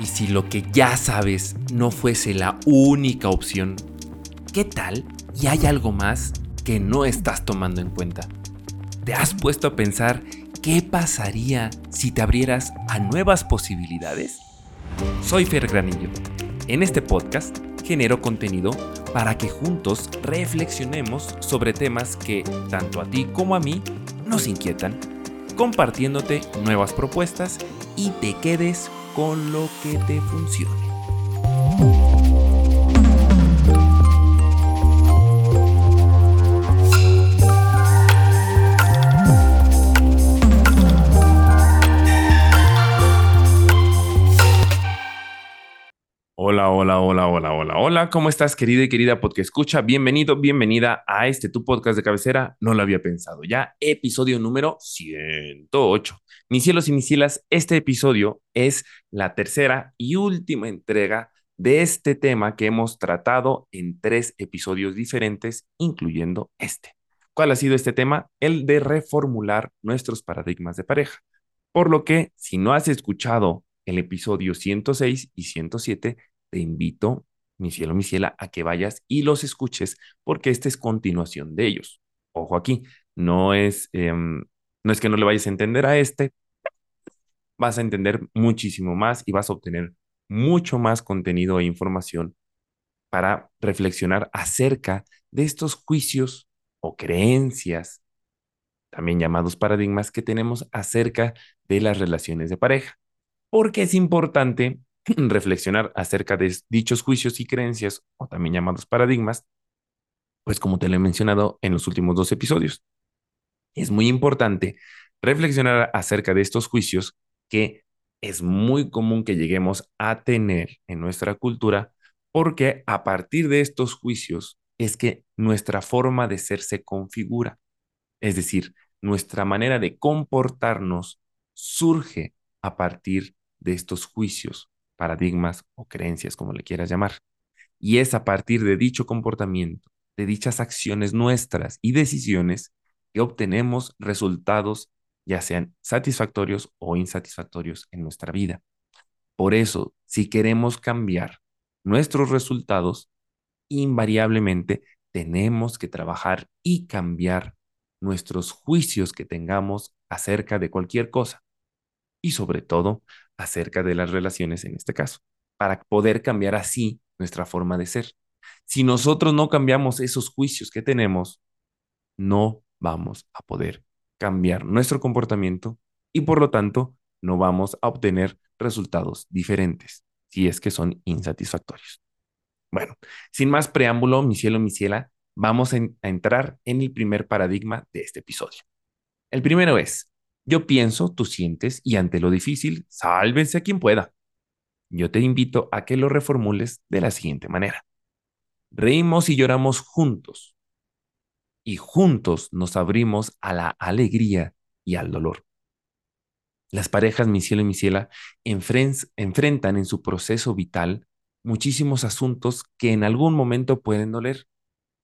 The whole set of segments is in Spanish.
Y si lo que ya sabes no fuese la única opción, ¿qué tal y hay algo más que no estás tomando en cuenta? ¿Te has puesto a pensar qué pasaría si te abrieras a nuevas posibilidades? Soy Fer Granillo. En este podcast genero contenido para que juntos reflexionemos sobre temas que tanto a ti como a mí nos inquietan, compartiéndote nuevas propuestas y te quedes con lo que te funcione. Hola, hola, hola, hola, hola. ¿Cómo estás, querida y querida podcast escucha? Bienvenido, bienvenida a este tu podcast de cabecera. No lo había pensado. Ya, episodio número 108. Mis cielos y mis cielas, este episodio es la tercera y última entrega de este tema que hemos tratado en tres episodios diferentes, incluyendo este. ¿Cuál ha sido este tema? El de reformular nuestros paradigmas de pareja. Por lo que, si no has escuchado el episodio 106 y 107, te invito, mi cielo, mi ciela, a que vayas y los escuches, porque esta es continuación de ellos. Ojo aquí, no es em, no es que no le vayas a entender a este, vas a entender muchísimo más y vas a obtener mucho más contenido e información para reflexionar acerca de estos juicios o creencias, también llamados paradigmas, que tenemos acerca de las relaciones de pareja. Porque es importante reflexionar acerca de dichos juicios y creencias, o también llamados paradigmas, pues como te lo he mencionado en los últimos dos episodios es muy importante reflexionar acerca de estos juicios que es muy común que lleguemos a tener en nuestra cultura porque a partir de estos juicios es que nuestra forma de ser se configura. Es decir, nuestra manera de comportarnos surge a partir de estos juicios, paradigmas o creencias, como le quieras llamar. Y es a partir de dicho comportamiento, de dichas acciones nuestras y decisiones, que obtenemos resultados ya sean satisfactorios o insatisfactorios en nuestra vida. Por eso, si queremos cambiar nuestros resultados, invariablemente tenemos que trabajar y cambiar nuestros juicios que tengamos acerca de cualquier cosa y sobre todo acerca de las relaciones en este caso, para poder cambiar así nuestra forma de ser. Si nosotros no cambiamos esos juicios que tenemos, no vamos a poder cambiar nuestro comportamiento y por lo tanto no vamos a obtener resultados diferentes si es que son insatisfactorios. Bueno, sin más preámbulo, mi cielo, mi ciela, vamos a, a entrar en el primer paradigma de este episodio. El primero es, yo pienso, tú sientes y ante lo difícil, sálvense a quien pueda. Yo te invito a que lo reformules de la siguiente manera. Reímos y lloramos juntos y juntos nos abrimos a la alegría y al dolor. Las parejas, mi cielo y mi ciela, enfrentan en su proceso vital muchísimos asuntos que en algún momento pueden doler,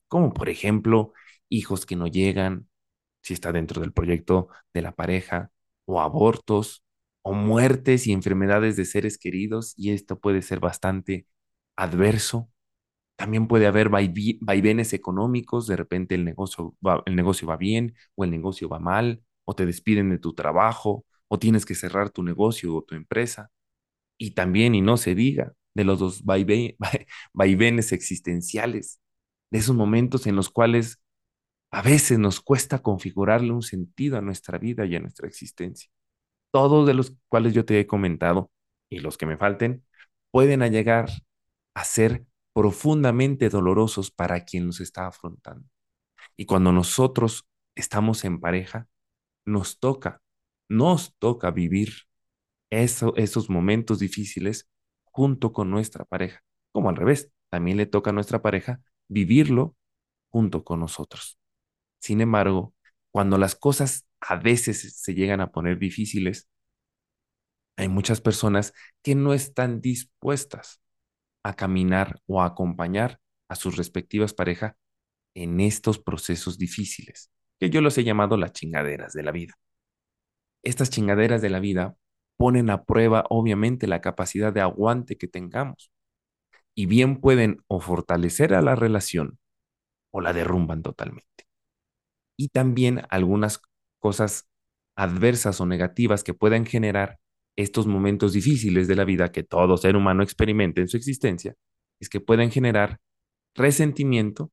como por ejemplo hijos que no llegan, si está dentro del proyecto de la pareja, o abortos, o muertes y enfermedades de seres queridos, y esto puede ser bastante adverso. También puede haber vaivenes económicos, de repente el negocio, va, el negocio va bien o el negocio va mal, o te despiden de tu trabajo, o tienes que cerrar tu negocio o tu empresa. Y también, y no se diga, de los dos vaivenes existenciales, de esos momentos en los cuales a veces nos cuesta configurarle un sentido a nuestra vida y a nuestra existencia. Todos de los cuales yo te he comentado y los que me falten pueden llegar a ser profundamente dolorosos para quien nos está afrontando. Y cuando nosotros estamos en pareja, nos toca, nos toca vivir esos momentos difíciles junto con nuestra pareja. Como al revés, también le toca a nuestra pareja vivirlo junto con nosotros. Sin embargo, cuando las cosas a veces se llegan a poner difíciles, hay muchas personas que no están dispuestas a caminar o a acompañar a sus respectivas parejas en estos procesos difíciles, que yo los he llamado las chingaderas de la vida. Estas chingaderas de la vida ponen a prueba, obviamente, la capacidad de aguante que tengamos. Y bien pueden o fortalecer a la relación o la derrumban totalmente. Y también algunas cosas adversas o negativas que puedan generar estos momentos difíciles de la vida que todo ser humano experimenta en su existencia, es que pueden generar resentimiento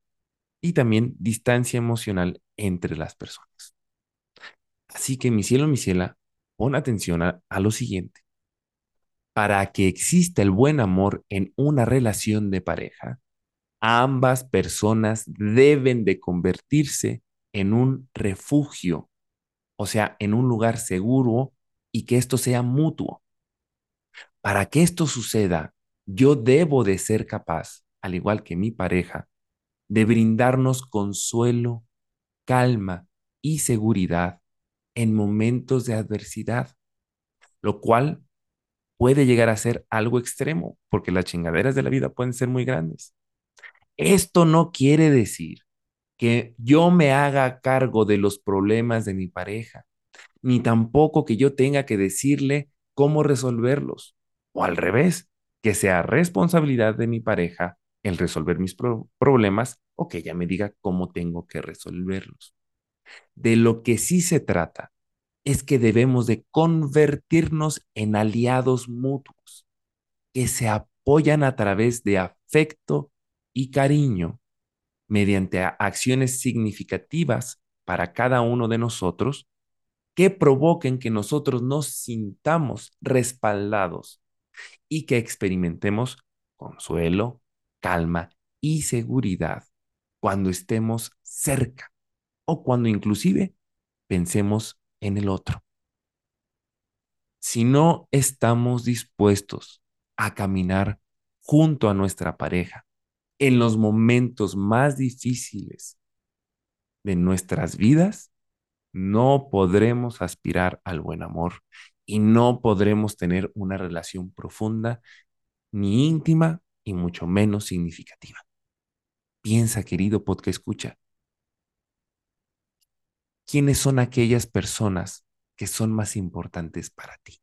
y también distancia emocional entre las personas. Así que mi cielo, mi ciela, pon atención a, a lo siguiente. Para que exista el buen amor en una relación de pareja, ambas personas deben de convertirse en un refugio, o sea, en un lugar seguro y que esto sea mutuo. Para que esto suceda, yo debo de ser capaz, al igual que mi pareja, de brindarnos consuelo, calma y seguridad en momentos de adversidad, lo cual puede llegar a ser algo extremo, porque las chingaderas de la vida pueden ser muy grandes. Esto no quiere decir que yo me haga cargo de los problemas de mi pareja, ni tampoco que yo tenga que decirle cómo resolverlos, o al revés, que sea responsabilidad de mi pareja el resolver mis problemas o que ella me diga cómo tengo que resolverlos. De lo que sí se trata es que debemos de convertirnos en aliados mutuos que se apoyan a través de afecto y cariño mediante acciones significativas para cada uno de nosotros que provoquen que nosotros nos sintamos respaldados y que experimentemos consuelo, calma y seguridad cuando estemos cerca o cuando inclusive pensemos en el otro. Si no estamos dispuestos a caminar junto a nuestra pareja en los momentos más difíciles de nuestras vidas, no podremos aspirar al buen amor y no podremos tener una relación profunda, ni íntima, y mucho menos significativa. Piensa, querido podcast escucha, ¿quiénes son aquellas personas que son más importantes para ti?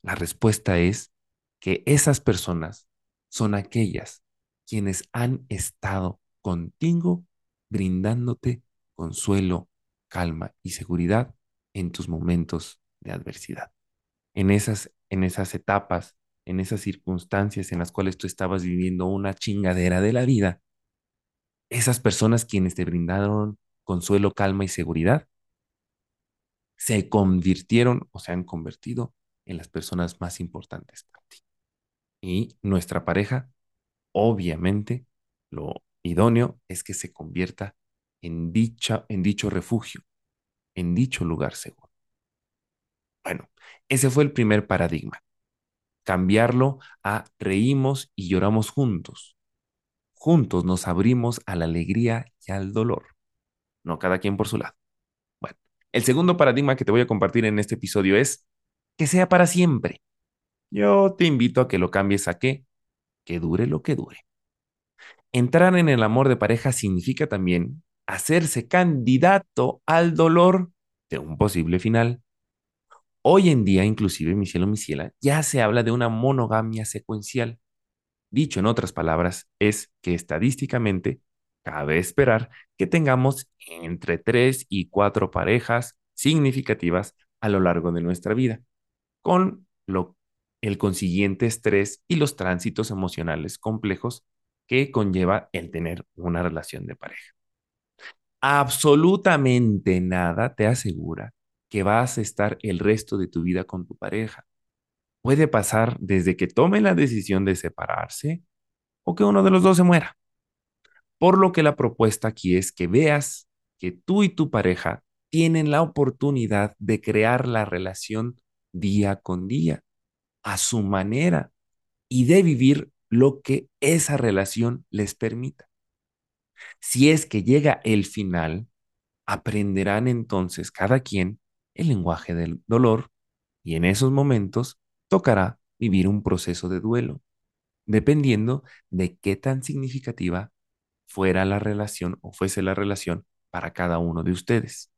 La respuesta es que esas personas son aquellas quienes han estado contigo brindándote consuelo, calma y seguridad en tus momentos de adversidad. En esas, en esas etapas, en esas circunstancias en las cuales tú estabas viviendo una chingadera de la vida, esas personas quienes te brindaron consuelo, calma y seguridad, se convirtieron o se han convertido en las personas más importantes para ti. Y nuestra pareja, obviamente, lo idóneo es que se convierta en, dicha, en dicho refugio, en dicho lugar seguro. Bueno, ese fue el primer paradigma. Cambiarlo a reímos y lloramos juntos. Juntos nos abrimos a la alegría y al dolor. No cada quien por su lado. Bueno, el segundo paradigma que te voy a compartir en este episodio es que sea para siempre. Yo te invito a que lo cambies a qué? Que dure lo que dure. Entrar en el amor de pareja significa también hacerse candidato al dolor de un posible final. Hoy en día, inclusive, mi cielo, mi ciela, ya se habla de una monogamia secuencial. Dicho en otras palabras, es que estadísticamente cabe esperar que tengamos entre tres y cuatro parejas significativas a lo largo de nuestra vida, con lo, el consiguiente estrés y los tránsitos emocionales complejos que conlleva el tener una relación de pareja absolutamente nada te asegura que vas a estar el resto de tu vida con tu pareja. Puede pasar desde que tome la decisión de separarse o que uno de los dos se muera. Por lo que la propuesta aquí es que veas que tú y tu pareja tienen la oportunidad de crear la relación día con día, a su manera, y de vivir lo que esa relación les permita. Si es que llega el final, aprenderán entonces cada quien el lenguaje del dolor y en esos momentos tocará vivir un proceso de duelo, dependiendo de qué tan significativa fuera la relación o fuese la relación para cada uno de ustedes,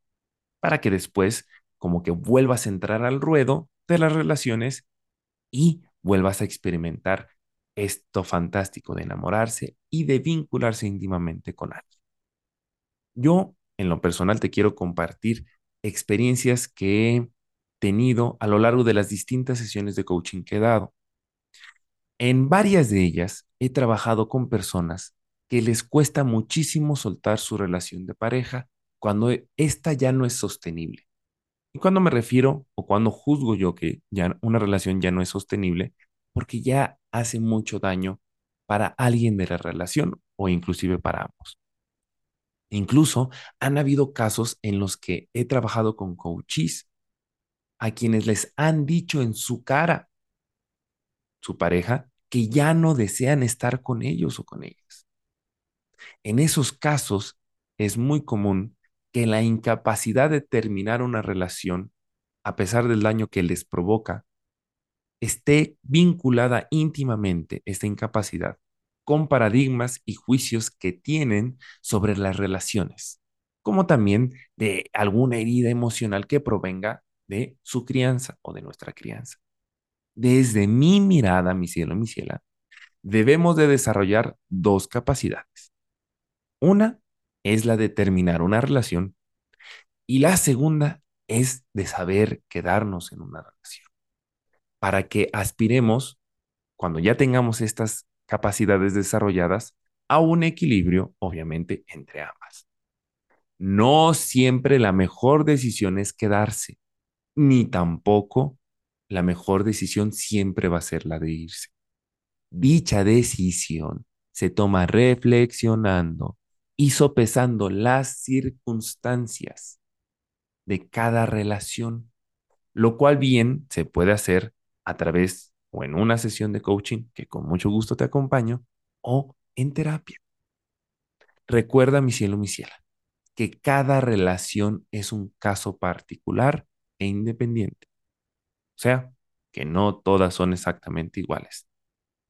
para que después como que vuelvas a entrar al ruedo de las relaciones y vuelvas a experimentar esto fantástico de enamorarse y de vincularse íntimamente con alguien. Yo, en lo personal, te quiero compartir experiencias que he tenido a lo largo de las distintas sesiones de coaching que he dado. En varias de ellas he trabajado con personas que les cuesta muchísimo soltar su relación de pareja cuando esta ya no es sostenible. Y cuando me refiero o cuando juzgo yo que ya una relación ya no es sostenible, porque ya hace mucho daño para alguien de la relación o inclusive para ambos. Incluso han habido casos en los que he trabajado con coaches a quienes les han dicho en su cara su pareja que ya no desean estar con ellos o con ellas. En esos casos es muy común que la incapacidad de terminar una relación, a pesar del daño que les provoca, esté vinculada íntimamente esta incapacidad con paradigmas y juicios que tienen sobre las relaciones, como también de alguna herida emocional que provenga de su crianza o de nuestra crianza. Desde mi mirada, mi cielo, mi ciela, debemos de desarrollar dos capacidades. Una es la de terminar una relación y la segunda es de saber quedarnos en una relación para que aspiremos, cuando ya tengamos estas capacidades desarrolladas, a un equilibrio, obviamente, entre ambas. No siempre la mejor decisión es quedarse, ni tampoco la mejor decisión siempre va a ser la de irse. Dicha decisión se toma reflexionando y sopesando las circunstancias de cada relación, lo cual bien se puede hacer a través o en una sesión de coaching, que con mucho gusto te acompaño, o en terapia. Recuerda, mi cielo, mi ciela, que cada relación es un caso particular e independiente. O sea, que no todas son exactamente iguales.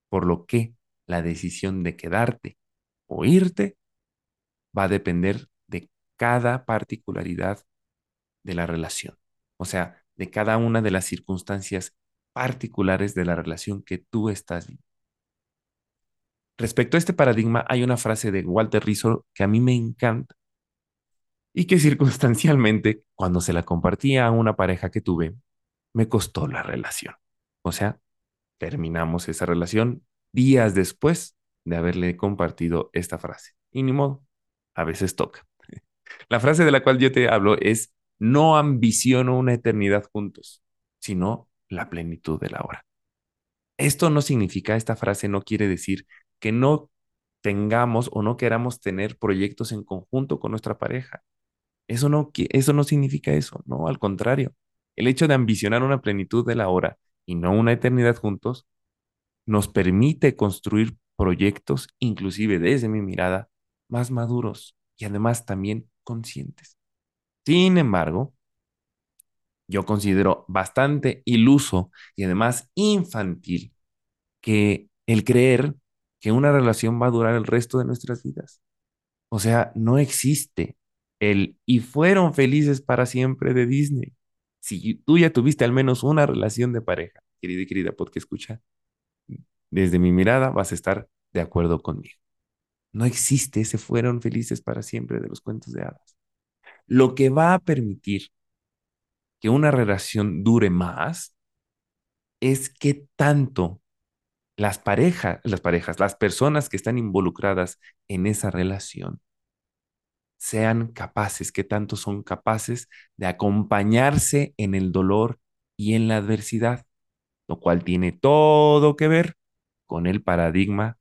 Por lo que la decisión de quedarte o irte va a depender de cada particularidad de la relación. O sea, de cada una de las circunstancias particulares de la relación que tú estás viviendo. Respecto a este paradigma, hay una frase de Walter Rizzo que a mí me encanta y que circunstancialmente, cuando se la compartía a una pareja que tuve, me costó la relación. O sea, terminamos esa relación días después de haberle compartido esta frase. Y ni modo, a veces toca. La frase de la cual yo te hablo es, no ambiciono una eternidad juntos, sino la plenitud de la hora. Esto no significa, esta frase no quiere decir que no tengamos o no queramos tener proyectos en conjunto con nuestra pareja. Eso no, eso no significa eso, no, al contrario. El hecho de ambicionar una plenitud de la hora y no una eternidad juntos nos permite construir proyectos, inclusive desde mi mirada, más maduros y además también conscientes. Sin embargo, yo considero bastante iluso y además infantil que el creer que una relación va a durar el resto de nuestras vidas. O sea, no existe el y fueron felices para siempre de Disney. Si tú ya tuviste al menos una relación de pareja, querida y querida porque escucha, desde mi mirada vas a estar de acuerdo conmigo. No existe ese fueron felices para siempre de los cuentos de hadas. Lo que va a permitir que una relación dure más es que tanto las parejas, las parejas, las personas que están involucradas en esa relación sean capaces, que tanto son capaces de acompañarse en el dolor y en la adversidad, lo cual tiene todo que ver con el paradigma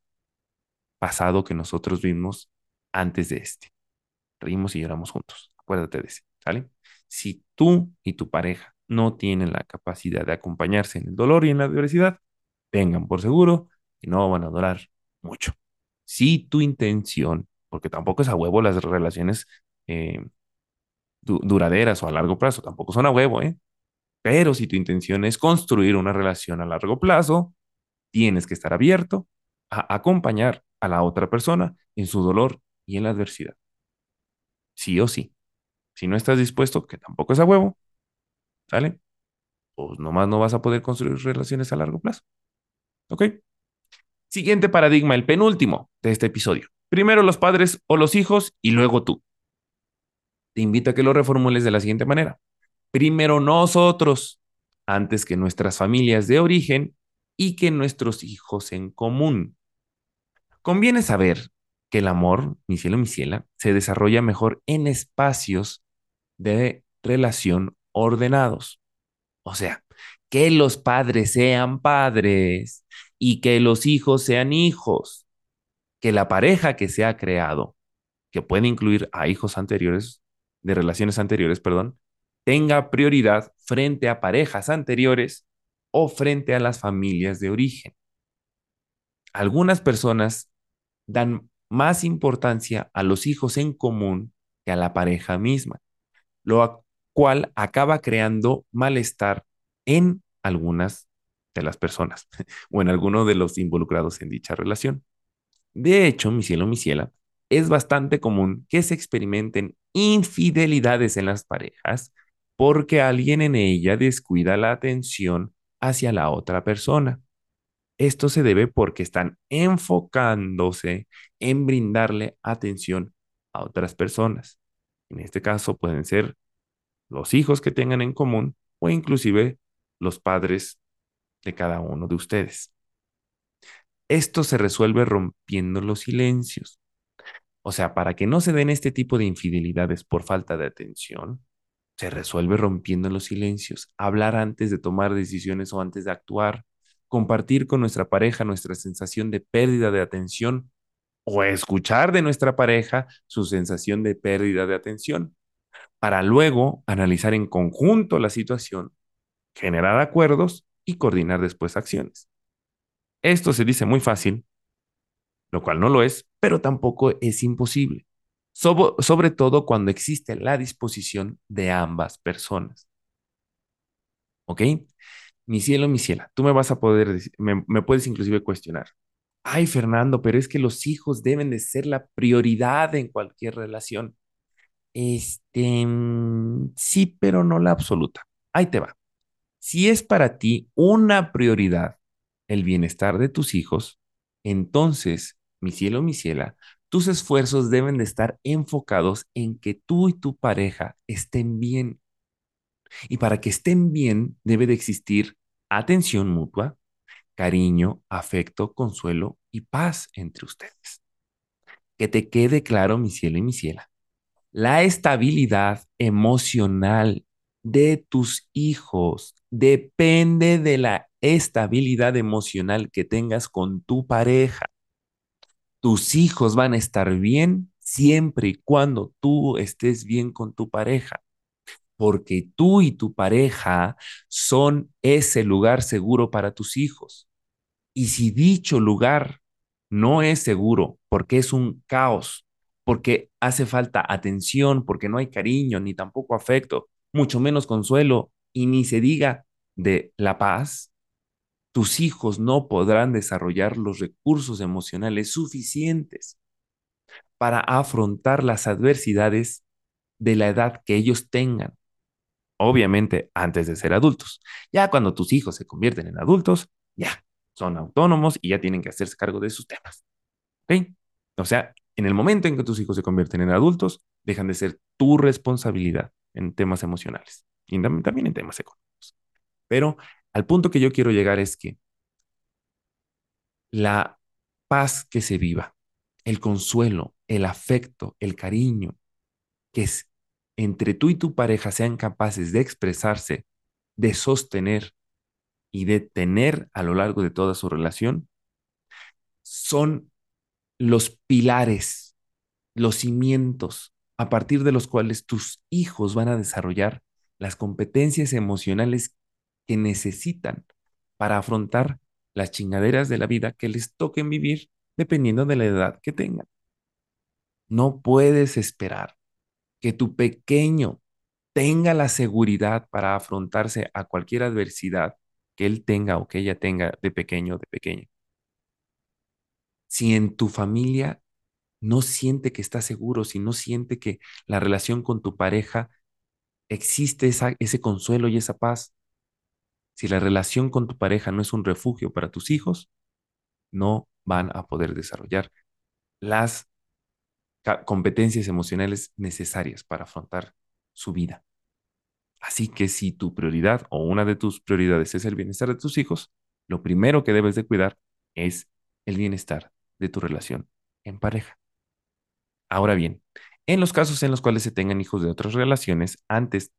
pasado que nosotros vimos antes de este. Reímos y lloramos juntos. Acuérdate de ese, ¿sale? Si tú y tu pareja no tienen la capacidad de acompañarse en el dolor y en la adversidad, tengan por seguro que no van a durar mucho. Si tu intención, porque tampoco es a huevo las relaciones eh, duraderas o a largo plazo, tampoco son a huevo, ¿eh? Pero si tu intención es construir una relación a largo plazo, tienes que estar abierto a acompañar a la otra persona en su dolor y en la adversidad. Sí o sí. Si no estás dispuesto, que tampoco es a huevo, ¿sale? pues nomás no vas a poder construir relaciones a largo plazo. ¿Ok? Siguiente paradigma, el penúltimo de este episodio. Primero los padres o los hijos y luego tú. Te invito a que lo reformules de la siguiente manera. Primero nosotros, antes que nuestras familias de origen y que nuestros hijos en común. Conviene saber que el amor, mi cielo, mi ciela, se desarrolla mejor en espacios de relación ordenados. O sea, que los padres sean padres y que los hijos sean hijos. Que la pareja que se ha creado, que puede incluir a hijos anteriores, de relaciones anteriores, perdón, tenga prioridad frente a parejas anteriores o frente a las familias de origen. Algunas personas dan más importancia a los hijos en común que a la pareja misma, lo cual acaba creando malestar en algunas de las personas o en alguno de los involucrados en dicha relación. De hecho, mi cielo, mi ciela, es bastante común que se experimenten infidelidades en las parejas porque alguien en ella descuida la atención hacia la otra persona. Esto se debe porque están enfocándose en brindarle atención a otras personas. En este caso pueden ser los hijos que tengan en común o inclusive los padres de cada uno de ustedes. Esto se resuelve rompiendo los silencios. O sea, para que no se den este tipo de infidelidades por falta de atención, se resuelve rompiendo los silencios, hablar antes de tomar decisiones o antes de actuar, compartir con nuestra pareja nuestra sensación de pérdida de atención o escuchar de nuestra pareja su sensación de pérdida de atención, para luego analizar en conjunto la situación, generar acuerdos y coordinar después acciones. Esto se dice muy fácil, lo cual no lo es, pero tampoco es imposible sobre, todo cuando existe la disposición de ambas personas. ¿Ok? Mi cielo, mi ciela, tú me vas a poder, me, me puedes inclusive cuestionar. Ay, Fernando, pero es que los hijos deben de ser la prioridad en cualquier relación. Este, mm, sí, pero no la absoluta. Ahí te va. Si es para ti una prioridad el bienestar de tus hijos, entonces, mi cielo, mi ciela, tus esfuerzos deben de estar enfocados en que tú y tu pareja estén bien. Y para que estén bien debe de existir atención mutua, cariño, afecto, consuelo y paz entre ustedes. Que te quede claro, mi cielo y mi ciela. La estabilidad emocional de tus hijos depende de la estabilidad emocional que tengas con tu pareja. Tus hijos van a estar bien siempre y cuando tú estés bien con tu pareja, porque tú y tu pareja son ese lugar seguro para tus hijos. Y si dicho lugar no es seguro porque es un caos, porque hace falta atención, porque no hay cariño, ni tampoco afecto, mucho menos consuelo, y ni se diga de la paz, tus hijos no podrán desarrollar los recursos emocionales suficientes para afrontar las adversidades de la edad que ellos tengan. Obviamente, antes de ser adultos. Ya cuando tus hijos se convierten en adultos, ya son autónomos y ya tienen que hacerse cargo de sus temas. ¿Ok? O sea, en el momento en que tus hijos se convierten en adultos, dejan de ser tu responsabilidad en temas emocionales y también en temas económicos. Pero al punto que yo quiero llegar es que la paz que se viva, el consuelo, el afecto, el cariño, que es entre tú y tu pareja sean capaces de expresarse, de sostener y de tener a lo largo de toda su relación, son los pilares, los cimientos a partir de los cuales tus hijos van a desarrollar las competencias emocionales que necesitan para afrontar las chingaderas de la vida que les toquen vivir dependiendo de la edad que tengan. No puedes esperar que tu pequeño tenga la seguridad para afrontarse a cualquier adversidad que él tenga o que ella tenga de pequeño o de pequeña. Si en tu familia no siente que está seguro, si no siente que la relación con tu pareja existe ese consuelo y esa paz, si la relación con tu pareja no es un refugio para tus hijos, no van a poder desarrollar las competencias emocionales necesarias para afrontar su vida. Así que si tu prioridad o una de tus prioridades es el bienestar de tus hijos, lo primero que debes de cuidar es el bienestar de tu relación en pareja. Ahora bien, en los casos en los cuales se tengan hijos de otras relaciones antes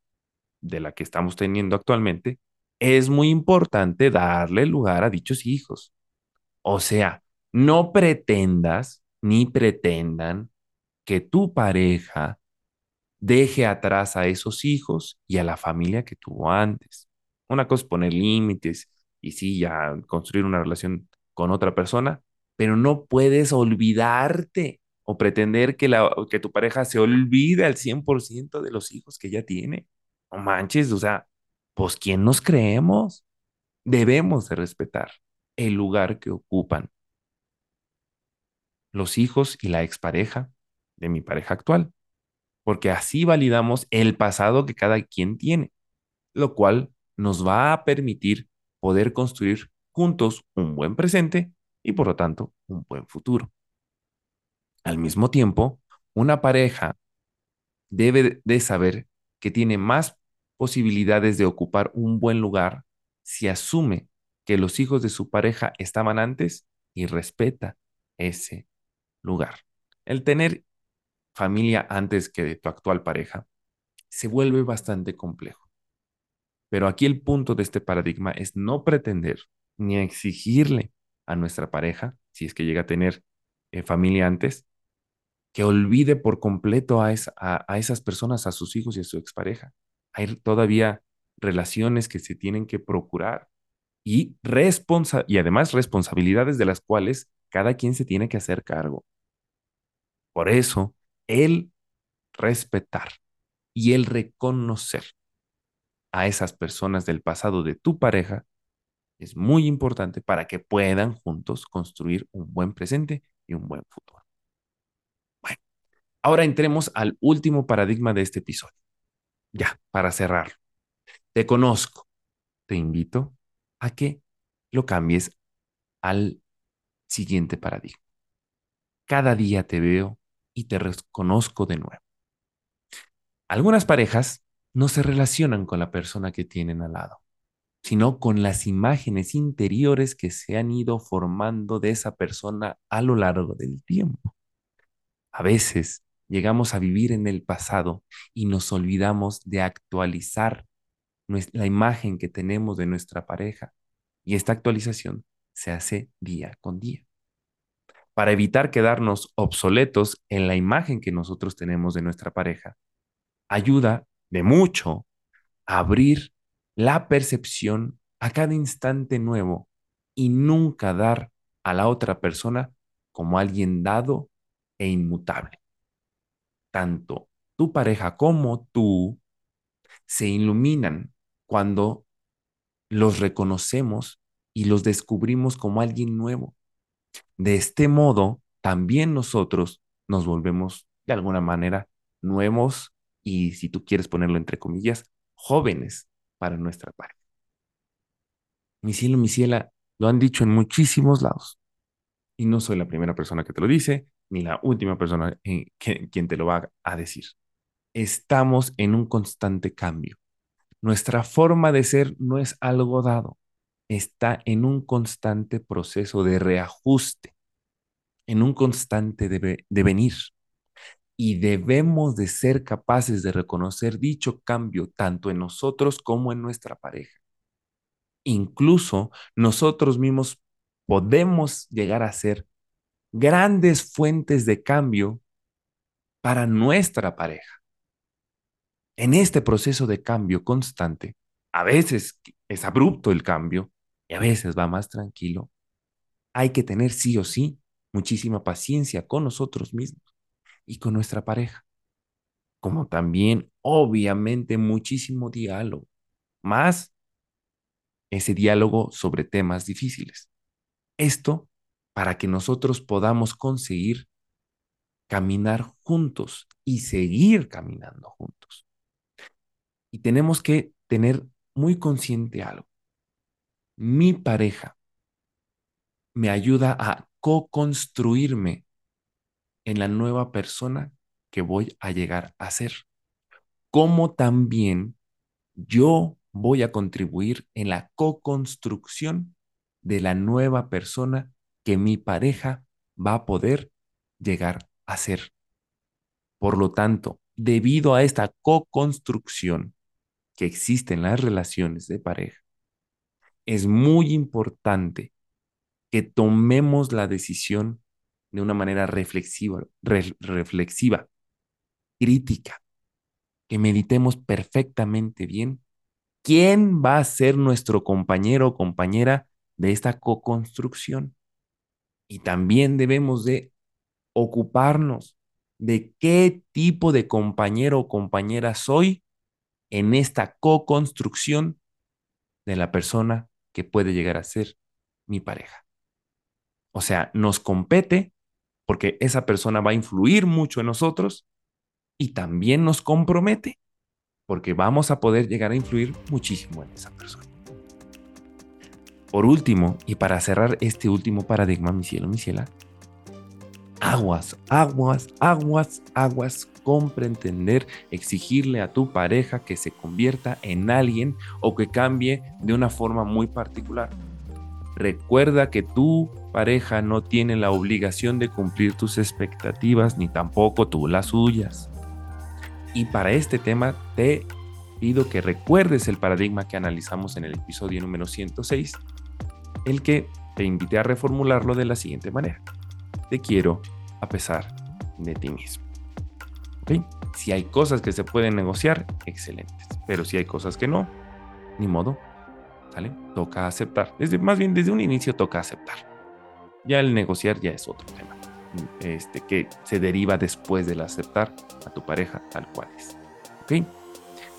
de la que estamos teniendo actualmente, es muy importante darle lugar a dichos hijos. O sea, no pretendas ni pretendan que tu pareja deje atrás a esos hijos y a la familia que tuvo antes. Una cosa es poner límites y sí, ya construir una relación con otra persona, pero no puedes olvidarte o pretender que, la, que tu pareja se olvide al 100% de los hijos que ya tiene. No manches, o sea, pues ¿quién nos creemos? Debemos de respetar el lugar que ocupan los hijos y la expareja de mi pareja actual, porque así validamos el pasado que cada quien tiene, lo cual nos va a permitir poder construir juntos un buen presente y por lo tanto un buen futuro. Al mismo tiempo, una pareja debe de saber que tiene más posibilidades de ocupar un buen lugar si asume que los hijos de su pareja estaban antes y respeta ese lugar. El tener familia antes que de tu actual pareja se vuelve bastante complejo. Pero aquí el punto de este paradigma es no pretender ni exigirle a nuestra pareja, si es que llega a tener eh, familia antes, que olvide por completo a, a, esas personas, a sus hijos y a su expareja. Hay todavía relaciones que se tienen que procurar y, responsa y además responsabilidades de las cuales cada quien se tiene que hacer cargo. Por eso, el respetar y el reconocer a esas personas del pasado de tu pareja es muy importante para que puedan juntos construir un buen presente y un buen futuro. Bueno, ahora entremos al último paradigma de este episodio. Ya, para cerrar. Te conozco. Te invito a que lo cambies al siguiente paradigma. Cada día te veo y te reconozco de nuevo. Algunas parejas no se relacionan con la persona que tienen al lado, sino con las imágenes interiores que se han ido formando de esa persona a lo largo del tiempo. A veces llegamos a vivir en el pasado y nos olvidamos de actualizar la imagen que tenemos de nuestra pareja. Y esta actualización se hace día con día para evitar quedarnos obsoletos en la imagen que nosotros tenemos de nuestra pareja, ayuda de mucho a abrir la percepción a cada instante nuevo y nunca dar a la otra persona como alguien dado e inmutable. Tanto tu pareja como tú se iluminan cuando los reconocemos y los descubrimos como alguien nuevo de este modo, también nosotros nos volvemos de alguna manera nuevos y, si tú quieres ponerlo entre comillas, jóvenes para nuestra pareja. Mi cielo, mi ciela, lo han dicho en muchísimos lados. Y no soy la primera persona que te lo dice, ni la última persona en quien te lo va a decir. Estamos en un constante cambio. Nuestra forma de ser no es algo dado está en un constante proceso de reajuste, en un constante devenir. Y debemos de ser capaces de reconocer dicho cambio tanto en nosotros como en nuestra pareja. Incluso nosotros mismos podemos llegar a ser grandes fuentes de cambio para nuestra pareja. En este proceso de cambio constante, a veces es abrupto el cambio, y a veces va más tranquilo, hay que tener sí o sí muchísima paciencia con nosotros mismos y con nuestra pareja, como también obviamente muchísimo diálogo, más ese diálogo sobre temas difíciles. Esto para que nosotros podamos conseguir caminar juntos y seguir caminando juntos. Y tenemos que tener muy consciente algo mi pareja me ayuda a co-construirme en la nueva persona que voy a llegar a ser. Como también yo voy a contribuir en la co-construcción de la nueva persona que mi pareja va a poder llegar a ser. Por lo tanto, debido a esta co-construcción que existe en las relaciones de pareja, es muy importante que tomemos la decisión de una manera reflexiva, reflexiva, crítica, que meditemos perfectamente bien quién va a ser nuestro compañero o compañera de esta co-construcción. Y también debemos de ocuparnos de qué tipo de compañero o compañera soy en esta co-construcción de la persona que puede llegar a ser mi pareja. O sea, nos compete porque esa persona va a influir mucho en nosotros y también nos compromete porque vamos a poder llegar a influir muchísimo en esa persona. Por último, y para cerrar este último paradigma, mi cielo, mi ciela, aguas, aguas, aguas, aguas, compre, entender, exigirle a tu pareja que se convierta en alguien o que cambie de una forma muy particular. Recuerda que tu pareja no tiene la obligación de cumplir tus expectativas ni tampoco tú las suyas. Y para este tema te pido que recuerdes el paradigma que analizamos en el episodio número 106, el que te invité a reformularlo de la siguiente manera. Te quiero a pesar de ti mismo. Si hay cosas que se pueden negociar, excelentes. Pero si hay cosas que no, ni modo. ¿Sale? Toca aceptar. Desde, más bien desde un inicio toca aceptar. Ya el negociar ya es otro tema este, que se deriva después del aceptar a tu pareja tal cual es. ¿Ok?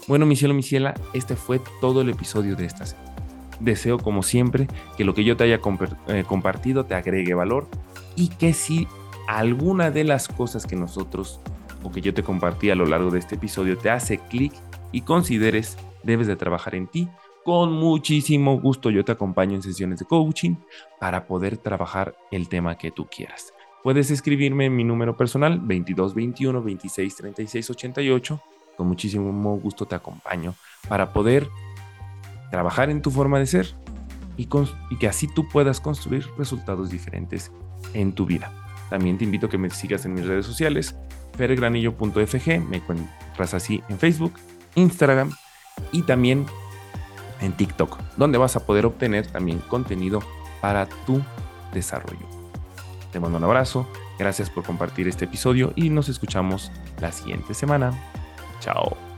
Bueno, mi cielo, mi ciela, este fue todo el episodio de esta semana. Deseo, como siempre, que lo que yo te haya eh, compartido te agregue valor y que si alguna de las cosas que nosotros o que yo te compartí a lo largo de este episodio te hace clic y consideres debes de trabajar en ti, con muchísimo gusto yo te acompaño en sesiones de coaching para poder trabajar el tema que tú quieras. Puedes escribirme en mi número personal 2221 26 36 88. Con muchísimo gusto te acompaño para poder trabajar en tu forma de ser y, y que así tú puedas construir resultados diferentes en tu vida. También te invito a que me sigas en mis redes sociales, fergranillo.fg, me encuentras así en Facebook, Instagram y también en TikTok, donde vas a poder obtener también contenido para tu desarrollo. Te mando un abrazo, gracias por compartir este episodio y nos escuchamos la siguiente semana. Chao.